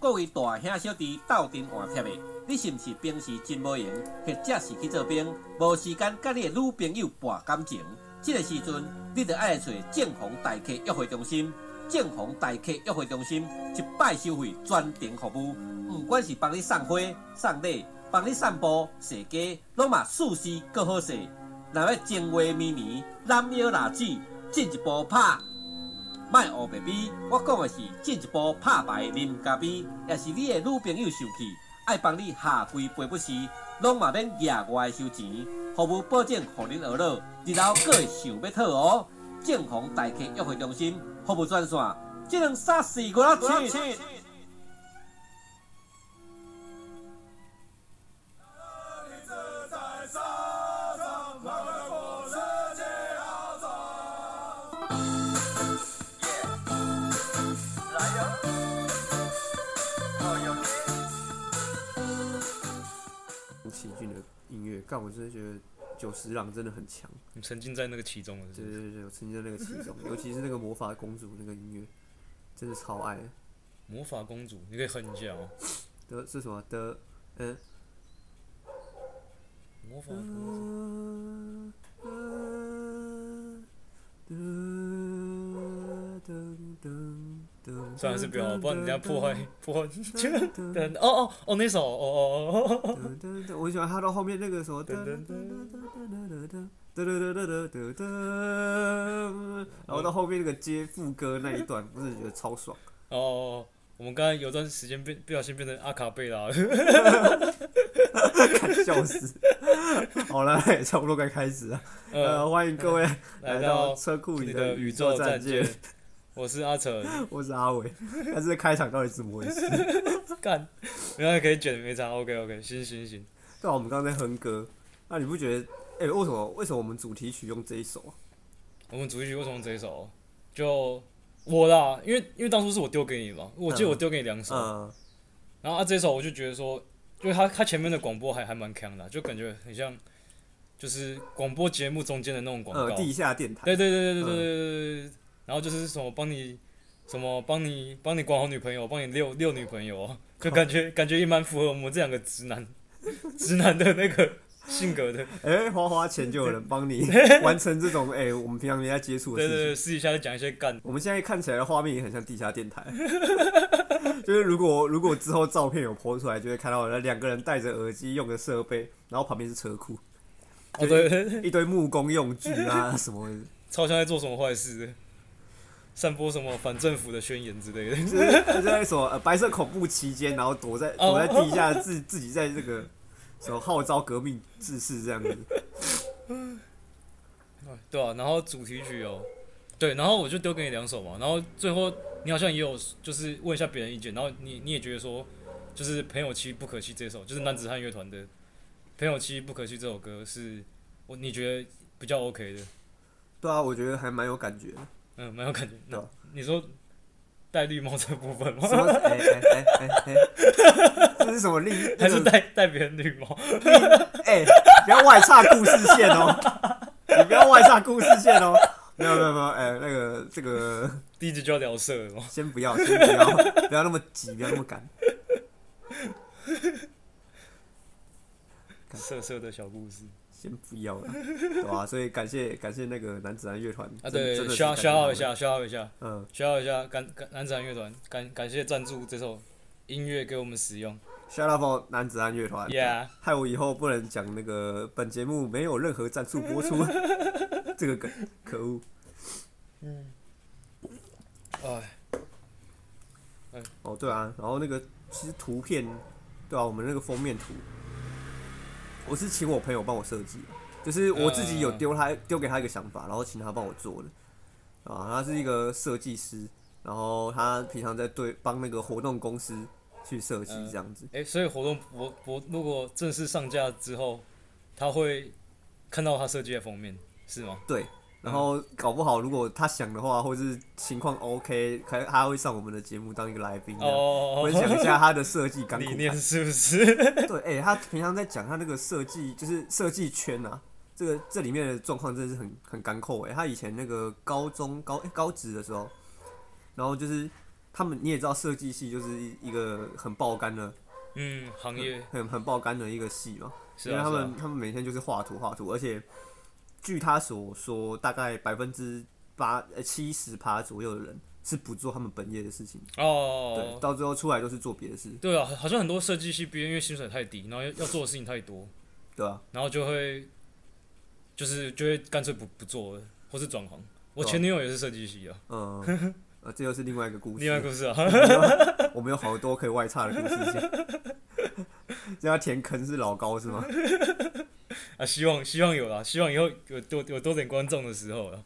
各位大兄小弟斗阵换贴的，你是毋是平时真无闲，或者是去做兵，无时间甲你的女朋友博感情？这个时阵，你着爱找正红大客约会中心。正红大客约会中心一摆收费，专程服务，不管是帮你送花、送礼、帮你散步、踅街，拢嘛舒适搁好势。若要情话绵绵、揽腰拉子，进一步拍。卖乌白比，我讲的是进一步拍牌林家比，也是你的女朋友受气，爱帮你下跪赔不是，拢嘛免额外收钱，服务保证互恁学乐，日后搁会想要讨哦。正红大客约会中心服务专线：一两三四五六七。九十郎真的很强。你沉浸在那个其中了，是是？对对对，我沉浸在那个其中，尤其是那个魔法公主那个音乐，真的超爱。魔法公主，你可以哼一下哦。的是什么的？嗯。魔法公主。虽然是比较不人家破坏 破坏，但 哦哦哦那首哦哦哦哦，我喜欢他到后面那个什么，然后到后面那个接副歌那一段，不是觉得超爽。哦，我们刚刚有段时间变不小心变成阿卡贝拉 了，笑死！好了，差不多该开始了。呃，欢迎各位来到车库里的宇宙战舰。我是阿成，我是阿伟。但是开场到底怎么回事？干，原来可以卷没场。OK OK，行行行。对啊，我们刚才哼歌，那你不觉得？哎，为什么？为什么我们主题曲用这一首啊？我们主题曲为什么用这一首？就我啦，因为因为当初是我丢给你嘛，我记得我丢给你两首。嗯。然后啊，这首我就觉得说，就是他他前面的广播还还蛮强的，就感觉很像，就是广播节目中间的那种广告。地下电台。对对对对对对对对。然后就是什么帮你，什么帮你帮你管好女朋友，帮你遛遛女朋友，就感觉感觉也蛮符合我们这两个直男，直男的那个性格的。哎，花花钱就有人帮你 完成这种哎，我们平常没在接触的事情。对对，私底下讲一些干。我们现在看起来的画面也很像地下电台，就是如果如果之后照片有播出来，就会看到两个人戴着耳机用的设备，然后旁边是车库，哦对，一堆木工用具啊什么，超像在做什么坏事。散播什么反政府的宣言之类的，就在说呃白色恐怖期间，然后躲在躲在地下自自己在这个什么号召革命志士这样子。对啊，然后主题曲哦，对，然后我就丢给你两首嘛，然后最后你好像也有就是问一下别人意见，然后你你也觉得说就是朋友妻不可欺这首，就是男子汉乐团的朋友妻不可欺这首歌是我你觉得比较 OK 的。对啊，我觉得还蛮有感觉。嗯，蛮有感觉。那你说戴绿帽这部分吗？哎哎哎哎哎，这是什么绿？还是戴戴别人绿帽？哎，不要外差故事线哦！你不要外差故事线哦！没有没有没有，哎，那个这个第一集就要聊色了吗？先不要，先不要，不要那么急，不要那么赶。色色的小故事。先不要了，对吧？所以感谢感谢那个男子汉乐团啊，对，消消耗一下，消耗一下，嗯，消耗一下，感感男子汉乐团感感谢赞助这首音乐给我们使用。Shout out for 男子汉乐团，Yeah，害我以后不能讲那个本节目没有任何赞助播出，这个梗，可恶。嗯，哎，哎，哦对啊，然后那个其实图片，对啊，我们那个封面图。我是请我朋友帮我设计，就是我自己有丢他丢给他一个想法，然后请他帮我做的。啊，他是一个设计师，然后他平常在对帮那个活动公司去设计这样子。哎，所以活动我我如果正式上架之后，他会看到他设计的封面，是吗？对。然后搞不好，如果他想的话，或是情况 OK，他他会上我们的节目当一个来宾，分享一下他的设计 理念是不是？对，哎，他平常在讲他那个设计，就是设计圈啊，这个这里面的状况真的是很很干扣哎。他以前那个高中高高职的时候，然后就是他们你也知道，设计系就是一个很爆肝的，嗯，行业很很爆肝的一个系嘛。因为他们他们每天就是画图画图，而且据他所说，大概百分之八呃七十趴左右的人是不做他们本业的事情。哦，对，到最后出来都是做别的事。对啊，好像很多设计系毕业，因为薪水太低，然后要要做的事情太多，对啊，然后就会就是就会干脆不不做了，或是转行。我前女友也是设计系啊，嗯，呃，这又是另外一个故事。另外一个故事啊，我们有好多可以外插的故事线。这样填坑是老高是吗？啊，希望希望有啦，希望以后有多有多点观众的时候了，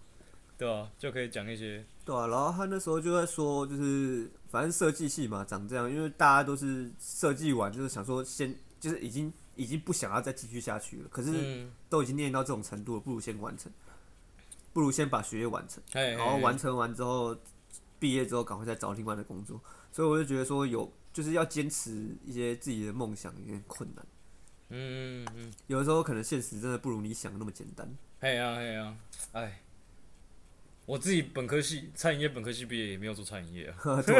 对吧、就可以讲一些，对啊，然后他那时候就在说，就是反正设计系嘛，长这样，因为大家都是设计完，就是想说先，就是已经已经不想要再继续下去了，可是嗯，都已经念到这种程度了，不如先完成，不如先把学业完成，哎，然后完成完之后，毕业之后赶快再找另外的工作。所以我就觉得说有就是要坚持一些自己的梦想有点困难，嗯嗯嗯，有的时候可能现实真的不如你想的那么简单。嘿呀嘿呀，哎，我自己本科系餐饮业本科系毕业也没有做餐饮业啊，对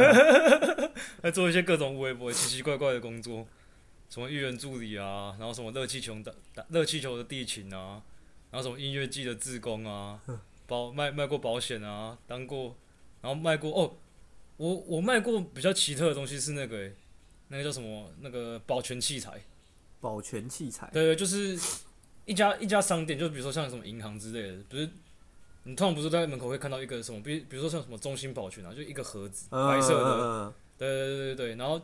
还，做一些各种微博奇奇怪怪的工作，什么艺人助理啊，然后什么热气球的热气球的地勤啊，然后什么音乐季的志工啊，保卖卖过保险啊，当过，然后卖过哦，我我卖过比较奇特的东西是那个、欸，那个叫什么那个保全器材，保全器材，对对，就是一家一家商店，就比如说像什么银行之类的，不是。你通常不是在门口会看到一个什么，比比如说像什么中心保全啊，就一个盒子，白色的，嗯对对对对对，然后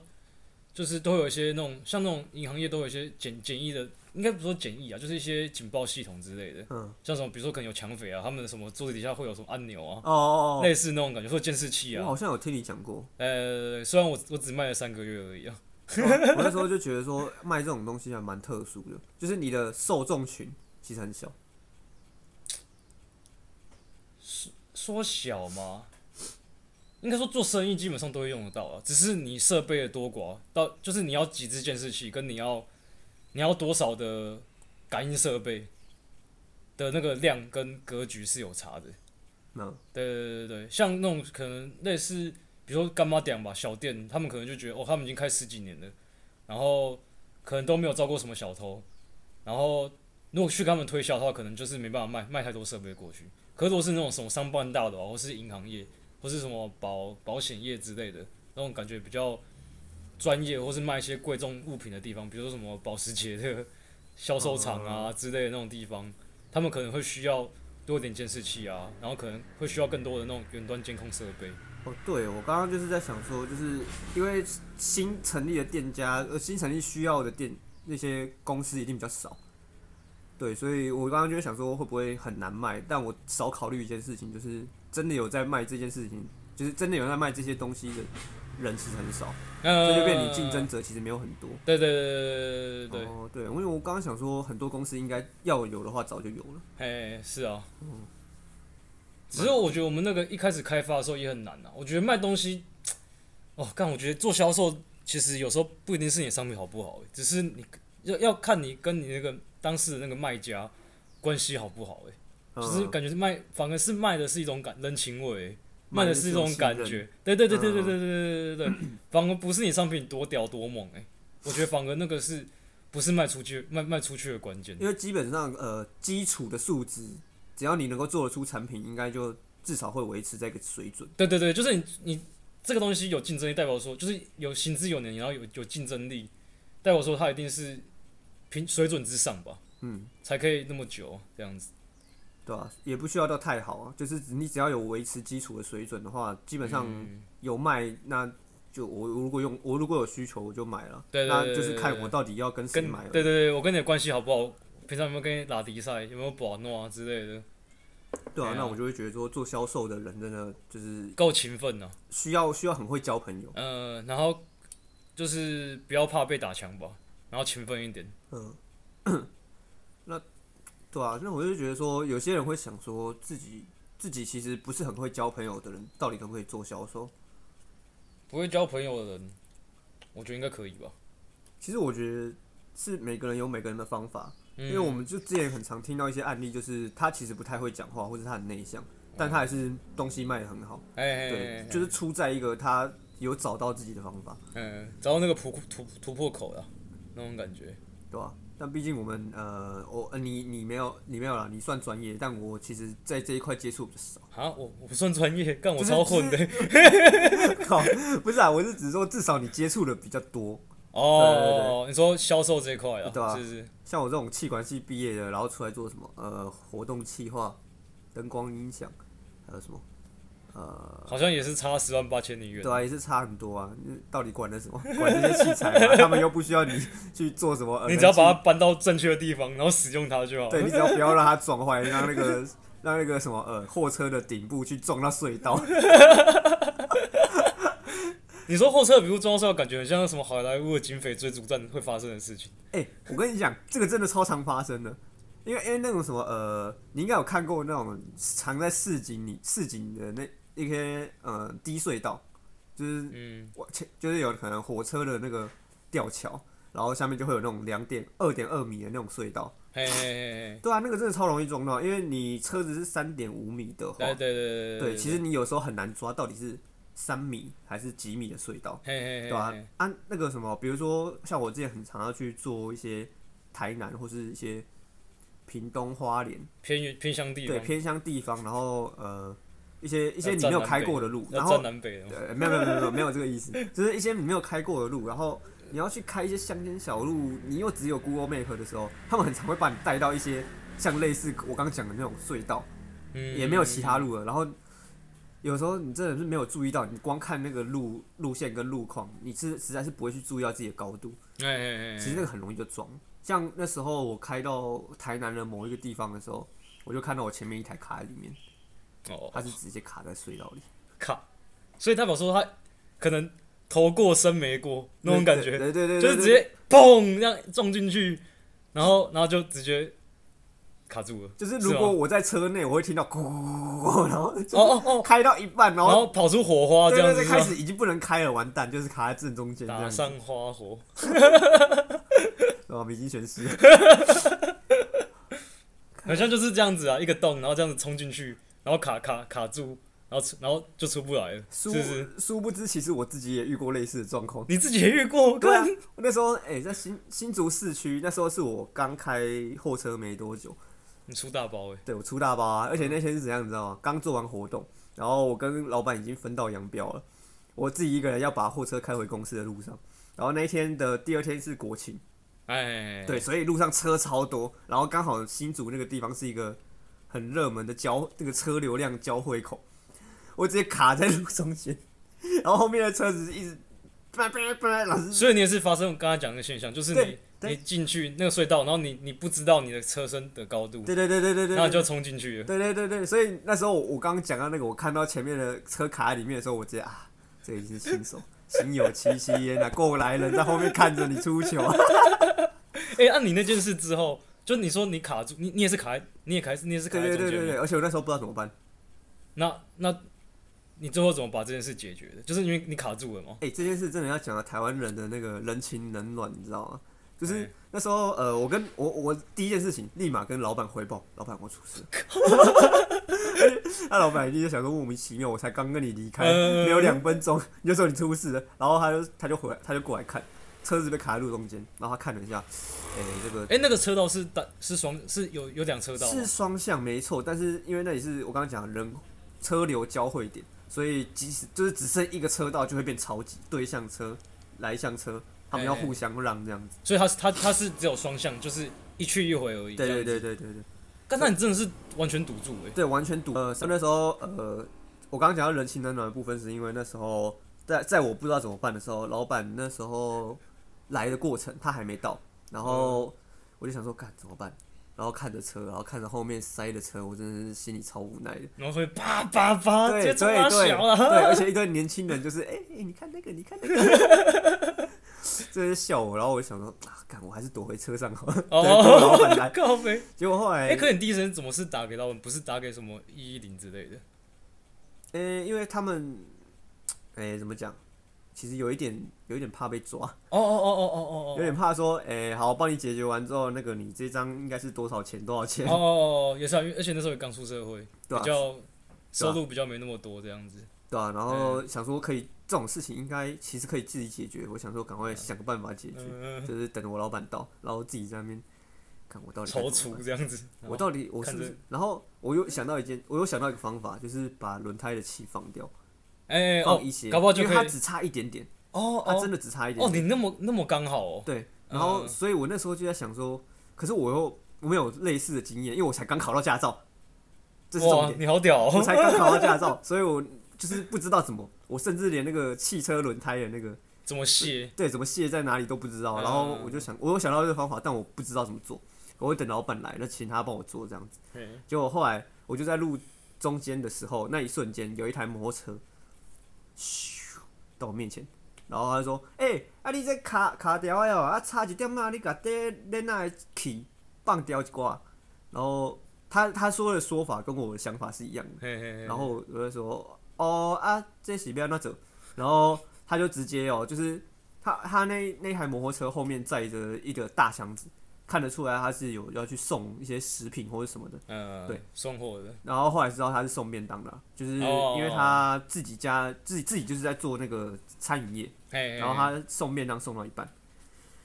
就是都有一些那种像那种银行业都有一些简简易的，应该不说简易啊，就是一些警报系统之类的，嗯，像什么比如说可能有抢匪啊，他们的什么桌子底下会有什么按钮啊，哦哦哦，类似那种感觉，或者监视器我啊。好像有听你讲过。呃，虽然我我只卖了三个月而已啊。我那时候就觉得说卖这种东西还蛮特殊的，就是你的受众群其实很小。说小吗？应该说做生意基本上都会用得到啊，只是你设备的多寡，到就是你要几支监视器，跟你要你要多少的感应设备的那个量跟格局是有差的。那对对对对，像那种可能类似，比如说干妈店吧，小店，他们可能就觉得哦，他们已经开十几年了，然后可能都没有招过什么小偷，然后如果去跟他们推销的话，可能就是没办法卖卖太多设备过去。可是如果是那种什么商办大的啊，或是银行业，或是什么保保险业之类的，那种感觉比较专业，或是卖一些贵重物品的地方，比如说什么保时捷的销售厂啊之类的那种地方，他们可能会需要多一点监视器啊，然后可能会需要更多的那种远端监控设备。哦，对，我刚刚就是在想说，就是因为新成立的店家，呃，新成立需要的店那些公司一定比较少，对，所以我刚刚就在想说会不会很难卖，但我少考虑一件事情，就是真的有在卖这件事情，就是真的有在卖这些东西的人其实很少，呃，这就变你竞争者其实没有很多。对对对对对对对，哦，对，因为我刚刚想说，很多公司应该要有的话早就有了。哎，是哦。嗯只是我觉得我们那个一开始开发的时候也很难啊。我觉得卖东西，哦，干，我觉得做销售其实有时候不一定是你商品好不好，只是你要要看你跟你那个当时的那个卖家关系好不好，哎，就是嗯感觉是卖，反而是卖的是一种感人情味，卖的卖的是一种感觉。对对对对对对对对对对对，反而不是你商品多屌多猛，哎，我觉得反而那个是不是卖出去卖卖出去的关键。因为基本上呃基础的素质，只要你能够做得出产品，应该就至少会维持在一个水准。对对对，就是你你这个东西有竞争力，代表说就是有行之有年，然后有有竞争力，代表说它一定是平水准之上吧，嗯，才可以那么久这样子。对吧、也不需要到太好啊，就是你只要有维持基础的水准的话，基本上嗯有卖，那就我我如果用我如果有需求我就买了，对对那就是看我到底要跟谁买了。对对对，我跟你的关系好不好？平常有没有跟你打比赛？有没有保诺啊之类的？对啊，那我就会觉得说做销售的人真的就是够勤奋呢、需要需要很会交朋友。呃，然后就是不要怕被打枪吧，然后勤奋一点。嗯，那对啊，那我就觉得说，有些人会想说自己自己其实不是很会交朋友的人，到底可不可以做销售？不会交朋友的人，我觉得应该可以吧。其实我觉得是每个人有每个人的方法，因因为我们就之前很常听到一些案例，就是他其实不太会讲话，或者他很内向，但他还是东西卖的很好。哎，对哎，就是出在一个他有找到自己的方法，嗯，找到那个突突突破口了，那种感觉，对吧、但毕竟我们呃，我呃你你没有你没有啦，你算专业，但我其实在这一块接触比较少。啊，我我不算专业，干我超混的，靠，不是啊，我是只是说至少你接触的比较多。哦，你说销售这一块啊，对啊是不是？像我这种气管系毕业的，然后出来做什么呃活动企划、灯光音响，还有什么呃，好像也是差十万八千里远。对啊，也是差很多啊。嗯到底管的什么？管这些器材吗？他们又不需要你去做什么。呃你只要把它搬到正确的地方，然后使用它就好。对你只要不要让它撞坏，让那个让那个什么呃货车的顶部去撞到隧道。你说后车比如装上，感觉很像什么好莱坞的警匪追逐战会发生的事情。哎、我跟你讲，这个真的超常发生的，因为因为那种什么呃，你应该有看过那种藏在市井里市井的那一些呃低隧道，就是嗯，我前就是有可能火车的那个吊桥，然后下面就会有那种两点二点二米的那种隧道。嘿嘿嘿嘿，对啊，那个真的超容易撞到，因为你车子是三点五米的话，对对对对对，其实你有时候很难抓到底是三米还是几米的隧道。嘿嘿嘿，对吧、嘿啊？那个什么，比如说像我之前很常要去做一些台南或是一些屏东花莲，偏远偏乡地方，对偏乡地方，然后呃一些一些你没有开过的路，然后站南北的嘛。呃没有没有没有没有没有这个意思，就是一些你没有开过的路，然后你要去开一些乡间小路，你又只有 Google Map 的时候，他们很常会把你带到一些像类似我刚刚讲的那种隧道，嗯，也没有其他路了，然后。有时候你真的是没有注意到，你光看那个路路线跟路况，你是实在是不会去注意到自己的高度。哎哎哎，其实那个很容易就撞。像那时候我开到台南的某一个地方的时候，我就看到我前面一台卡在里面，哦。它是直接卡在隧道里，卡，所以代表说他可能头过身没过那种感觉，对对对对，就是直接砰这样撞进去，然后然后就直接卡住了。就是如果我在车内，我会听到咕咕咕然后哦哦哦，开到一半，然然后后跑出火花这样子，开始已经不能开了，完蛋，就是卡在正中间打上花火，哦，已经全湿了。好像就是这样子啊，一个洞，然后这样子冲进去，然后卡卡卡住，然后出然后就出不来了，是殊不是？殊不知，其实我自己也遇过类似的状况。你自己也遇过？对啊，那时候哎、在新新竹市区，那时候是我刚开货车没多久，你出大包哎、对我出大包啊，而且那天是怎样，你知道吗？刚做完活动，然后我跟老板已经分道扬镳了，我自己一个人要把货车开回公司的路上，然后那一天的第二天是国庆，哎，对，所以路上车超多，然后刚好新竹那个地方是一个很热门的交那个车流量交汇口，我直接卡在路中间，然后后面的车子一直，所以你也是发生我刚才讲的现象，就是你你进去那个隧道，然后你你不知道你的车身的高度，对对对对对对，然后你就冲进去了。对对对对，所以那时候我我刚刚讲到那个，我看到前面的车卡在里面的时候，我觉得啊，这个已经是新手，心有戚戚焉啊，过来人在后面看着你出糗啊。哎、按、你那件事之后，就你说你卡住，你你也是卡在，你也卡在，你也是卡对在中间对对对对对，而且我那时候不知道怎么办。那那你最后怎么把这件事解决的？就是因为你卡住了吗。哎、这件事真的要讲到台湾人的那个人情冷暖，你知道吗？就是哎那时候，呃，我跟我我第一件事情，立马跟老板汇报，老板我出事。了。那老板一定就想说莫名其妙，我才刚跟你离开，呃没有两分钟你就说你出事了，然后他就他就回来，他就过来看，车子被卡在路中间，然后他看了一下，哎、这个哎、那个车道是单是双是有有两车道是双向没错，但是因为那里是我刚刚讲的人车流交汇点，所以即使就是只剩一个车道，就会变超级对向车、来向车，他们要互相让这样子。所以他是他他是只有双向，就是一去一回而已。对对。对对对对但那你真的是完全堵住哎、对，完全堵。呃，那时候呃，我刚刚讲到人情冷暖的部分，是因为那时候在在我不知道怎么办的时候，老板那时候来的过程他还没到，然后我就想说，干怎么办？然后看着车，然后看着后面塞的车，我真的是心里超无奈的。然后会叭叭叭，直对对对。对，而且一堆年轻人就是，哎、哎、你看那个，你看那个，这是笑我，然后我就想说，啊，干，我还是躲回车上好了，对，等老板来。结果后来，哎、可你第一声怎么是打给老板，不是打给什么一一零之类的？呃、因为他们，哎、怎么讲？其实有一点，有一点怕被抓，哦哦哦哦哦哦哦，有点怕说，哎、好，帮你解决完之后，那个你这张应该是多少钱？多少钱？哦哦哦，也是啊，因为而且那时候也刚出社会，比较收入比较没那么多这样子。对啊，然后想说可以这种事情应该其实可以自己解决。我想说，赶快想个办法解决，就是等我老板到，然后自己在那边看我到底踌躇这样子。我到底我是不是，然后我又想到一件，我又想到一个方法，就是把轮胎的气放掉，哎，放一些，搞不好就可以，它只差一点点。哦，它真的只差一点。哦，你那么那么刚好哦。对，然后所以我那时候就在想说，可是我又我没有类似的经验，因为我才刚考到驾照。这是重点。你好屌！我才刚考到驾照，所以我就是不知道怎么，我甚至连那个汽车轮胎的那个怎么卸，对，怎么卸在哪里都不知道。然后我就想，我有想到这个方法，但我不知道怎么做。我会等老板来，那请他帮我做这样子。结果后来我就在路中间的时候，那一瞬间有一台摩托车咻到我面前。然后他说：“哎，啊，你这卡卡掉的哦，啊，差一点啊，你甲底恁那气放掉一挂。”然后他他说的说法跟我的想法是一样的。然后我就说：“哦啊，这是要那走。”然后他就直接哦，就是他他那那台摩托车后面载着一个大箱子。看得出来他是有要去送一些食品或者什么的，嗯，对，送货的。然后后来知道他是送便当的，就是因为他自己家自己自己就是在做那个餐饮业，然后他送便当送到一半，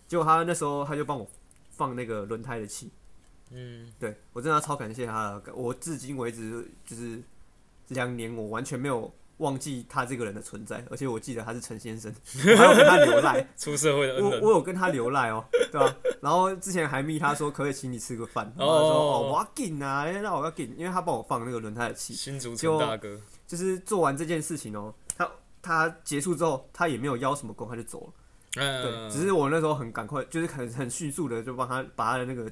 结果他那时候他就帮我放那个轮胎的气，嗯，对我真的超感谢他，我至今为止就是两年我完全没有。忘记他这个人的存在，而且我记得他是陈先生，我还有跟他留赖，出社会的我我有跟他留赖哦，对吧？然后之前还密他说可不可以请你吃个饭，然后说哦我要紧啊，那我要紧，因为他帮我放那个轮胎的气，新竹陈大哥，就是做完这件事情哦，他他结束之后他也没有邀什么工，他就走了，对，只是我那时候很赶快，就是很很迅速的就帮他把他的那个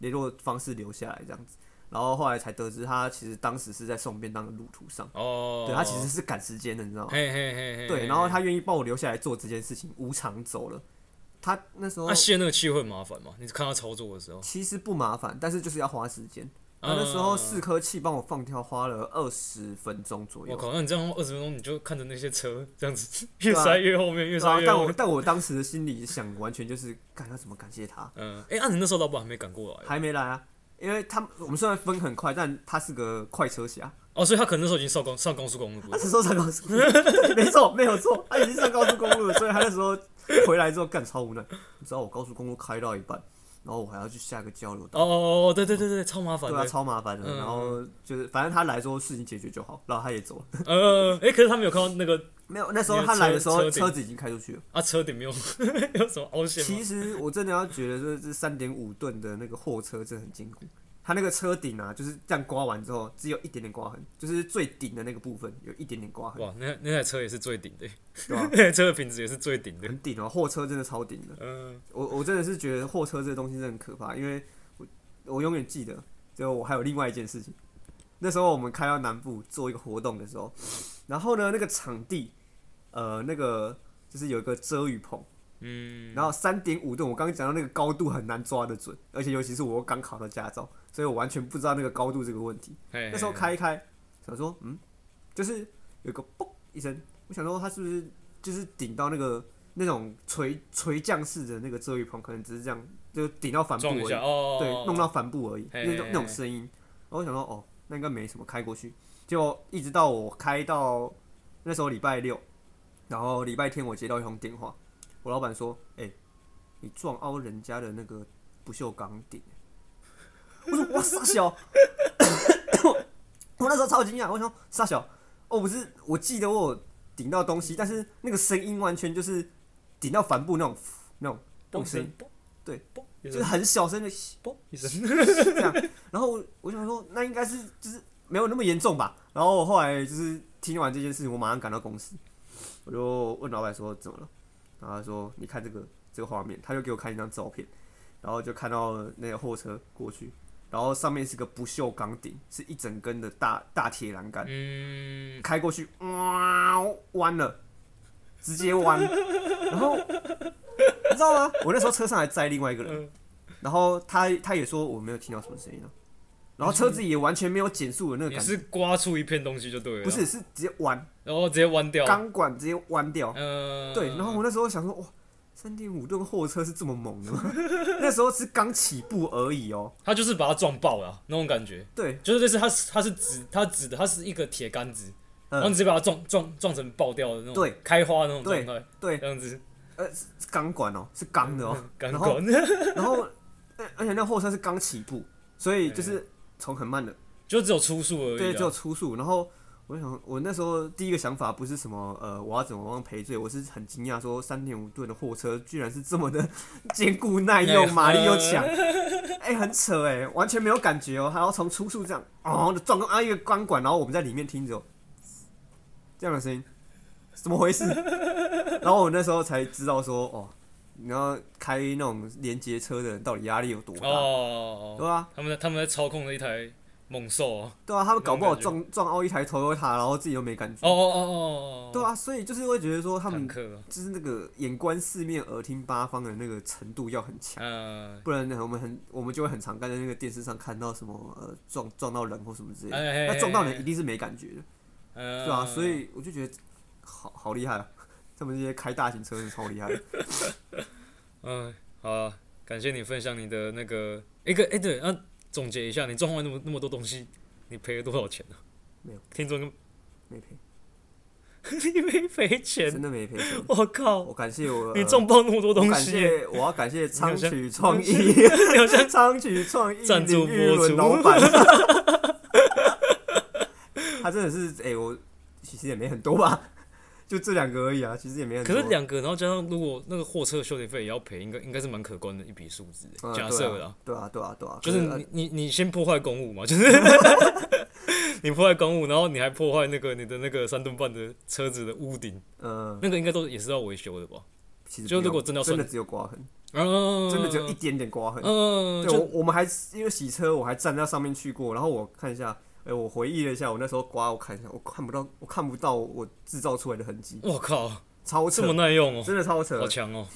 联络方式留下来，这样子。然后后来才得知，他其实当时是在送便当的路途上。哦。对他其实是赶时间的，你知道吗？嘿嘿嘿对，然后他愿意帮我留下来做这件事情，无偿走了。他那时候。他卸那个气会麻烦吗？你看他操作的时候。其实不麻烦，但是就是要花时间。他那时候四颗气帮我放掉，花了二十分钟左右。我靠，那你这样二十分钟，你就看着那些车这样子 越塞越后面，越塞越。但我但我当时的心里想，完全就是看他怎么感谢他。嗯。哎，那你那时候老板还没赶过来？还没来啊。因为他我们虽然分很快，但他是个快车侠哦，所以他可能那时候已经上高上高速公路。他是说上高速，公路，没错没有错，他已经上高速公路了，所以他那时候回来之后干超无奈。你知道我高速公路开到一半，然后我还要去下个交流道。哦哦哦，对对对对，超麻烦。对啊，超麻烦的。然后就是反正他来说事情解决就好，然后他也走了。呃，哎，可是他没有看到那个。没有，那时候他来的时候，车子已经开出去了。啊，车顶没有，有什么凹陷其实我真的要觉得，这这三点五吨的那个货车真的很坚固。它那个车顶啊，就是这样刮完之后，只有一点点刮痕，就是最顶的那个部分有一点点刮痕。哇，那那台车也是最顶的，对吧？那台车的品质也是最顶的，很顶哦，货车真的超顶的。嗯，我我真的是觉得货车这个东西真的很可怕，因为我我永远记得，就我还有另外一件事情，那时候我们开到南部做一个活动的时候，然后呢，那个场地，呃，那个就是有一个遮雨棚。嗯，然后三点五吨，我刚刚讲到那个高度很难抓得准，而且尤其是我刚考到驾照，所以我完全不知道那个高度这个问题。那时候开一开，想说，嗯，就是有个嘣一声，我想说它是不是就是顶到那个那种垂垂降式的那个遮雨棚，可能只是这样，就顶到帆布而已，对，弄到帆布而已，那种那种声音。然后我想说，哦，那应该没什么，开过去，就一直到我开到那时候礼拜六，然后礼拜天我接到一通电话。我老板说：“哎，你撞凹人家的那个不锈钢顶。”我说：“哇，傻小！” 我那时候超惊讶，我说：“傻小，哦，不是，我记得我有顶到东西，但是那个声音完全就是顶到帆布那种那种动声，对，就是很小声的嘣一声这样。然后我想说，那应该是就是没有那么严重吧。然后我后来就是听完这件事情，我马上赶到公司，我就问老板说：怎么了？”然后他说：“你看这个这个画面。”他就给我看一张照片，然后就看到那个货车过去，然后上面是个不锈钢顶，是一整根的大大铁栏杆，开过去，哇，弯了，直接弯。然后你知道吗？我那时候车上还载另外一个人，然后他他也说我没有听到什么声音啊。然后车子也完全没有减速的那个感觉，是刮出一片东西就对了。不是，是直接弯，然后直接弯掉，钢管直接弯掉。嗯，对。然后我那时候想说，哇，三点五吨货车是这么猛的吗？那时候是刚起步而已哦。他就是把它撞爆了那种感觉。对，就是这是它，它是直，它直的，它是一个铁杆子，然后你直接把它撞撞撞成爆掉的那种，对，开花那种状对态，对，这样子，呃，是钢管哦，是钢的哦，钢然后管，然后而而且那货车是刚起步，所以就是从很慢的，就只有初速而已啊，对，只有初速。然后我想，我那时候第一个想法不是什么呃，我要怎么样赔罪，我是很惊讶，说三点五吨的货车居然是这么的 坚固耐用，马力又强，哎、很扯哎，完全没有感觉哦，还要从初速这样哦的撞啊一个钢管，然后我们在里面听着哦这样的声音，怎么回事？然后我那时候才知道说哦。你要开那种连接车的人到底压力有多大，哦，对啊、他们在他们在操控的一台猛兽哦，对啊，他们搞不好撞撞凹一台 Toyota，然后自己又没感觉。哦哦哦哦，对啊，所以就是会觉得说他们就是那个眼观四面、耳听八方的那个程度要很强，嗯，不然呢，我们很我们就会很常在那个电视上看到什么呃撞撞到人或什么之类的，哎那撞到人一定是没感觉的，呃对啊，所以我就觉得好好厉害啊，他们这些开大型车是超厉害的。嗯，好啊，感谢你分享你的那个一个哎、对，啊，总结一下，你撞坏那么那么多东西，你赔了多少钱呢、没有，听众没赔，你没赔钱。真，的没赔钱。我靠。我，感谢我，呃你撞爆那么多东西。感，谢我要感谢昌像曲创意，你好像昌曲 创意赞助播出伦老板，他真的是哎、我其实也没很多吧，就这两个而已啊，其实也没很多。可是两个，然后加上如果那个货车修理费也要赔，应该应该是蛮可观的一笔数字假设啦，对啊，对啊，对啊，就是可你你你先破坏公物嘛，就是 你破坏公物，然后你还破坏那个你的那个三吨半的车子的屋顶，嗯，那个应该都也是要维修的吧？其实就如果真的真的只有刮痕，嗯，真的只有一点点刮痕。嗯，对，我们还因为洗车，我还站在上面去过，然后我看一下，哎、我回忆了一下，我那时候刮，我看一下，我看不到，我看不到我制造出来的痕迹，我靠，超扯这么，耐用哦，真的超扯好。强哦，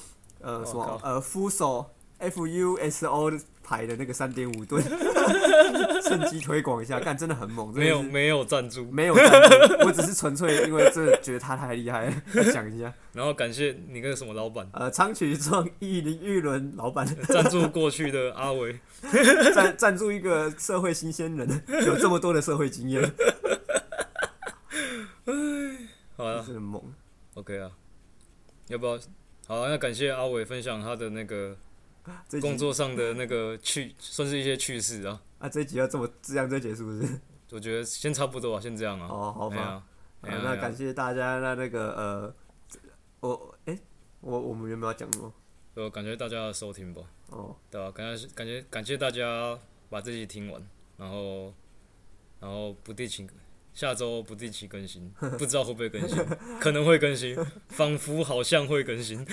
呃，什么呃，Fuso F U S O 牌的那个三点五吨，趁机推广一下，干真的很猛，没有没有赞助，没有赞助，我只是纯粹因为这觉得他太厉害 讲一下。然后感谢你那个什么老板。呃，昌曲创意林玉伦老板。赞助过去的阿伟，赞赞助一个社会新鲜人，有这么多的社会经验，好了真的猛。，OK 啊，要不要？好啊，那感谢阿伟分享他的那个 这工作上的那个趣，算是一些趣事啊。啊，这一集要这么这样这结束是不是？我觉得先差不多啊，先这样啊。哦，好吧。那感谢大家。那那个呃，我哎、我我们原本要讲什么？就感谢大家的收听吧，哦，对吧、感谢感谢感谢大家把这集听完，然后然后不定期下周不定期更新，不知道会不会更新，可能会更新，仿佛好像会更新。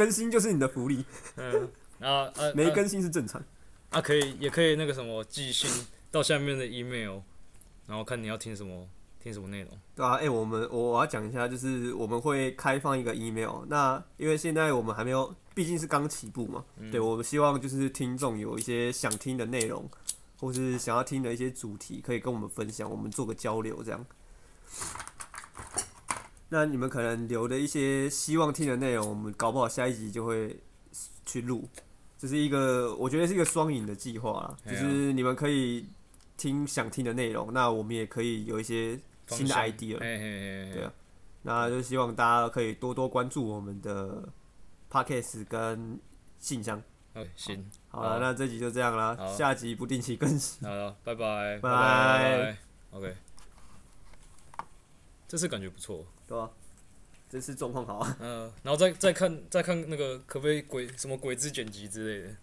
更新就是你的福利，嗯，啊啊，啊没更新是正常。啊，可以也可以那个什么寄信到下面的 email，然后看你要听什么听什么内容。对啊，哎、我们我我要讲一下，就是我们会开放一个 email。那因为现在我们还没有，毕竟是刚起步嘛，嗯对我们希望就是听众有一些想听的内容，或是想要听的一些主题，可以跟我们分享，我们做个交流这样。那你们可能留的一些希望听的内容，我们搞不好下一集就会去录，这是一个我觉得是一个双赢的计划啦，就是你们可以听想听的内容，那我们也可以有一些新的 idea。对啊。那就希望大家可以多多关注我们的 podcast 跟信箱。哎，行，好了，那这集就这样啦，下集不定期更新。好了，拜。拜，拜。拜拜，OK。这次感觉不错，对吧、这次状况好啊。嗯、然后再再看再看那个可不可以鬼什么鬼子剪辑之类的，